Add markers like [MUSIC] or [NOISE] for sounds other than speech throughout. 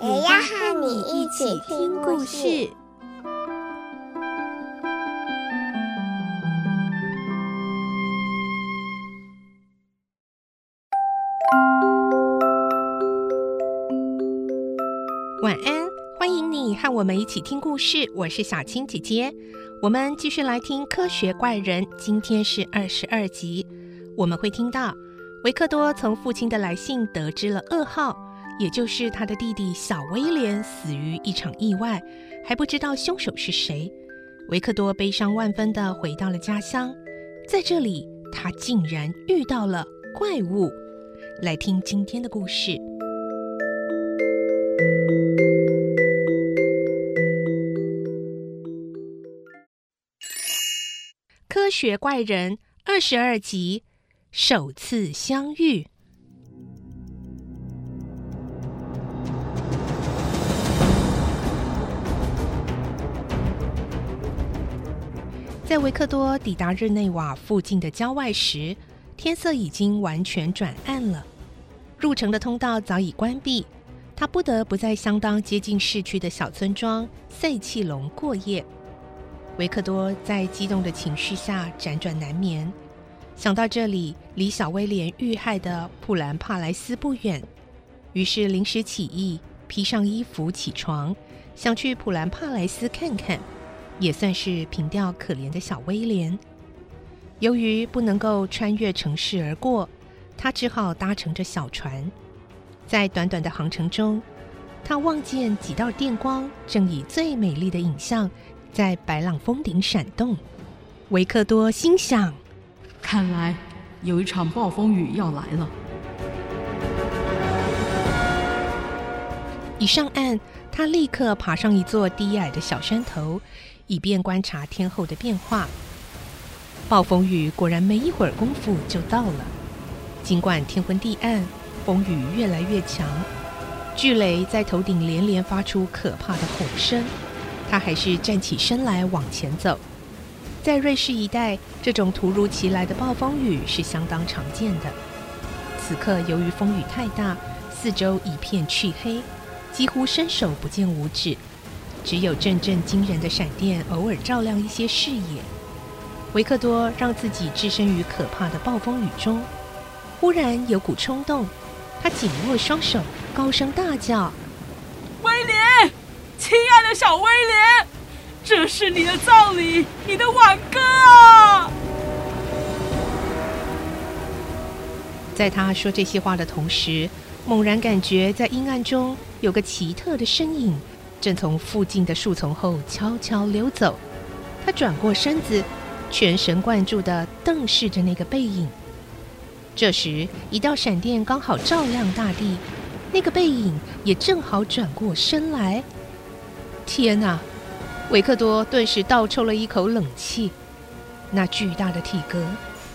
也要和你一起听故事。晚安，欢迎你和我们一起听故事。我是小青姐姐，我们继续来听《科学怪人》。今天是二十二集，我们会听到维克多从父亲的来信得知了噩耗，也就是他的弟弟小威廉死于一场意外，还不知道凶手是谁。维克多悲伤万分地回到了家乡，在这里他竟然遇到了怪物。来听今天的故事。科学怪人二十二集，首次相遇。在维克多抵达日内瓦附近的郊外时，天色已经完全转暗了，入城的通道早已关闭，他不得不在相当接近市区的小村庄塞气龙过夜。维克多在激动的情绪下辗转难眠，想到这里离小威廉遇害的普兰帕莱斯不远，于是临时起意，披上衣服起床，想去普兰帕莱斯看看，也算是凭吊可怜的小威廉。由于不能够穿越城市而过，他只好搭乘着小船。在短短的航程中，他望见几道电光正以最美丽的影像，在白朗峰顶闪动，维克多心想：“看来有一场暴风雨要来了。”一上岸，他立刻爬上一座低矮的小山头，以便观察天候的变化。暴风雨果然没一会儿功夫就到了。尽管天昏地暗，风雨越来越强，巨雷在头顶连连发出可怕的吼声。他还是站起身来往前走。在瑞士一带，这种突如其来的暴风雨是相当常见的。此刻，由于风雨太大，四周一片黢黑，几乎伸手不见五指，只有阵阵惊人的闪电偶尔照亮一些视野。维克多让自己置身于可怕的暴风雨中，忽然有股冲动，他紧握双手，高声大叫：“威廉！”亲爱的小威廉，这是你的葬礼，你的挽歌啊！在他说这些话的同时，猛然感觉在阴暗中有个奇特的身影正从附近的树丛后悄悄溜走。他转过身子，全神贯注地瞪视着那个背影。这时，一道闪电刚好照亮大地，那个背影也正好转过身来。天哪！维克多顿时倒抽了一口冷气。那巨大的体格，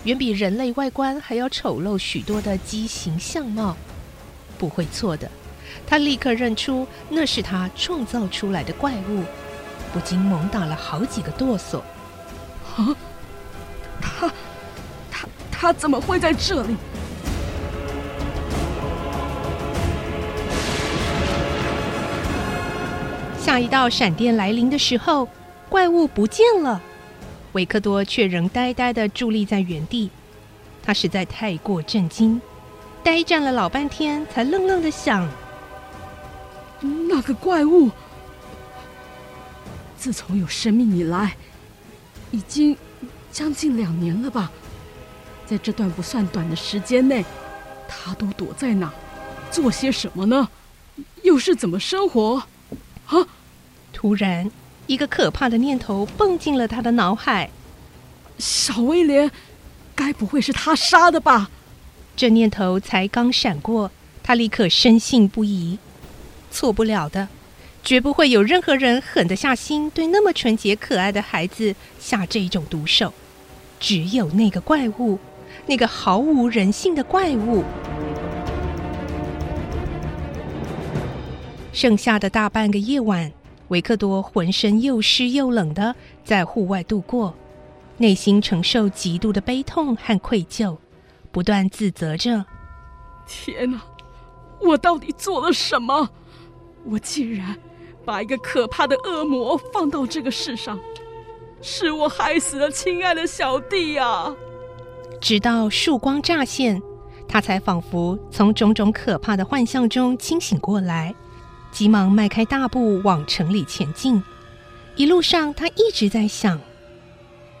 远比人类外观还要丑陋许多的畸形相貌，不会错的。他立刻认出那是他创造出来的怪物，不禁猛打了好几个哆嗦。啊！他、他、他怎么会在这里？下一道闪电来临的时候，怪物不见了，维克多却仍呆呆地伫立在原地。他实在太过震惊，呆站了老半天，才愣愣地想：那个怪物，自从有生命以来，已经将近两年了吧？在这段不算短的时间内，他都躲在哪，做些什么呢？又是怎么生活？啊！突然，一个可怕的念头蹦进了他的脑海：小威廉，该不会是他杀的吧？这念头才刚闪过，他立刻深信不疑。错不了的，绝不会有任何人狠得下心对那么纯洁可爱的孩子下这种毒手。只有那个怪物，那个毫无人性的怪物。剩下的大半个夜晚，维克多浑身又湿又冷的在户外度过，内心承受极度的悲痛和愧疚，不断自责着：“天哪，我到底做了什么？我竟然把一个可怕的恶魔放到这个世上！”是我害死了亲爱的小弟啊！直到曙光乍现，他才仿佛从种种可怕的幻象中清醒过来，急忙迈开大步往城里前进。一路上，他一直在想：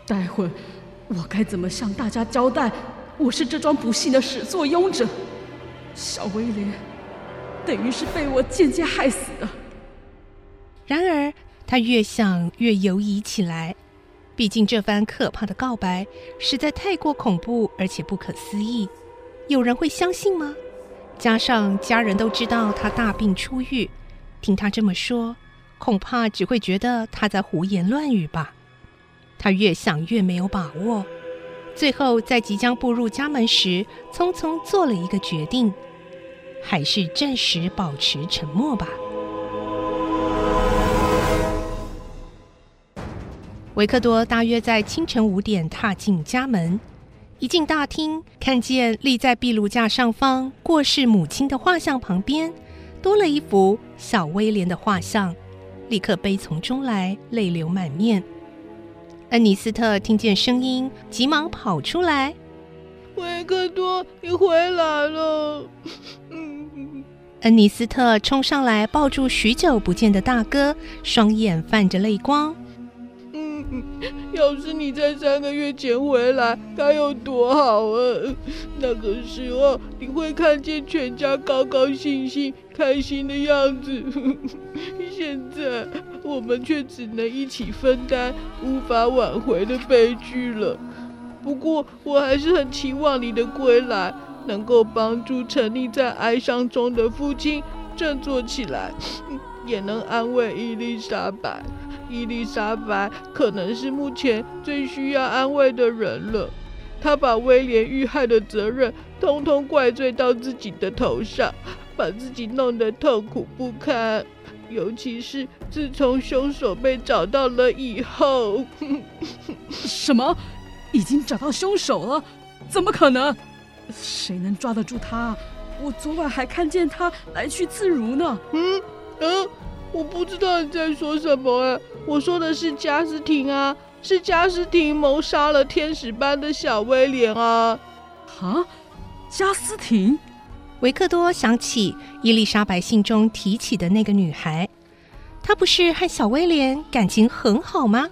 待会我该怎么向大家交代？我是这桩不幸的始作俑者，小威廉等于是被我间接害死的。然而，他越想越犹疑起来。毕竟这番可怕的告白实在太过恐怖，而且不可思议，有人会相信吗？加上家人都知道他大病初愈，听他这么说，恐怕只会觉得他在胡言乱语吧。他越想越没有把握，最后在即将步入家门时，匆匆做了一个决定，还是暂时保持沉默吧。维克多大约在清晨五点踏进家门，一进大厅，看见立在壁炉架上方过世母亲的画像旁边，多了一幅小威廉的画像，立刻悲从中来，泪流满面。恩尼斯特听见声音，急忙跑出来：“维克多，你回来了！”恩尼斯特冲上来，抱住许久不见的大哥，双眼泛着泪光。嗯 [LAUGHS] 要是你在三个月前回来，该有多好啊！那个时候你会看见全家高高兴兴、开心的样子。[LAUGHS] 现在我们却只能一起分担无法挽回的悲剧了。不过我还是很期望你的归来，能够帮助沉溺在哀伤中的父亲振作起来，[SNIFFS] 也能安慰伊丽莎白。伊丽莎白可能是目前最需要安慰的人了。她把威廉遇害的责任通通怪罪到自己的头上，把自己弄得痛苦不堪。尤其是自从凶手被找到了以后。什么？已经找到凶手了？怎么可能？谁能抓得住他？我昨晚还看见他来去自如呢。嗯嗯。我不知道你在说什么哎，我说的是加斯廷啊，是加斯廷谋杀了天使般的小威廉啊！啊，加斯廷？维克多想起伊丽莎白信中提起的那个女孩，她不是和小威廉感情很好吗？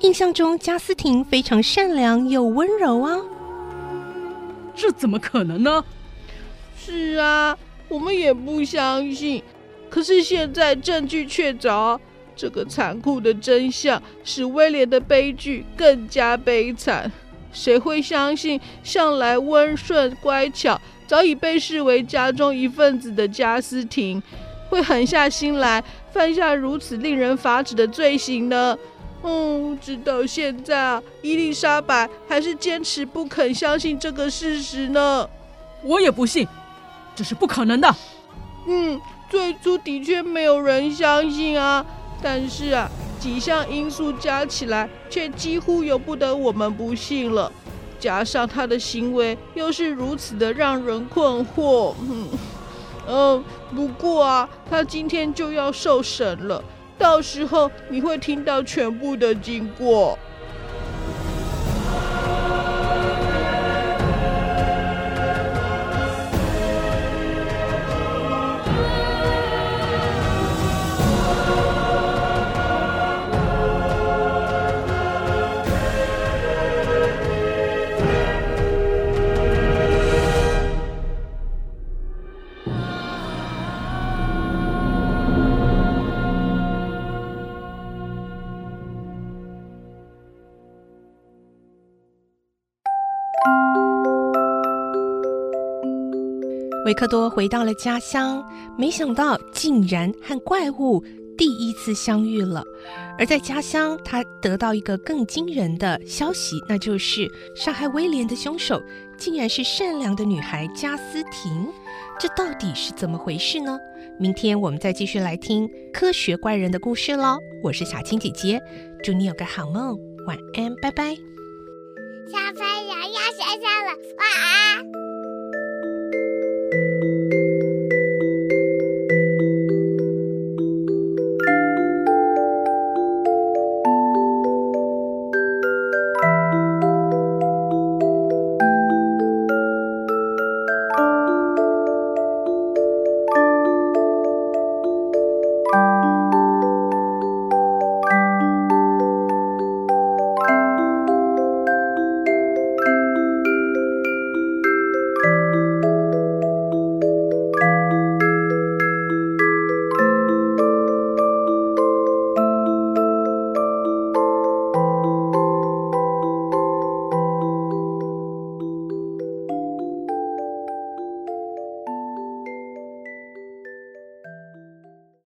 印象中加斯廷非常善良又温柔啊，这怎么可能呢？是啊，我们也不相信。可是现在证据确凿，这个残酷的真相使威廉的悲剧更加悲惨。谁会相信向来温顺乖巧、早已被视为家中一份子的加斯廷，会狠下心来犯下如此令人发指的罪行呢？嗯，直到现在啊，伊丽莎白还是坚持不肯相信这个事实呢。我也不信，这是不可能的。嗯。最初的确没有人相信啊，但是啊，几项因素加起来，却几乎由不得我们不信了。加上他的行为又是如此的让人困惑，嗯，嗯，不过啊，他今天就要受审了，到时候你会听到全部的经过。维克多回到了家乡，没想到竟然和怪物第一次相遇了。而在家乡，他得到一个更惊人的消息，那就是杀害威廉的凶手竟然是善良的女孩加斯廷。这到底是怎么回事呢？明天我们再继续来听科学怪人的故事喽。我是小青姐姐，祝你有个好梦，晚安，拜拜。小朋友要睡觉了，晚安。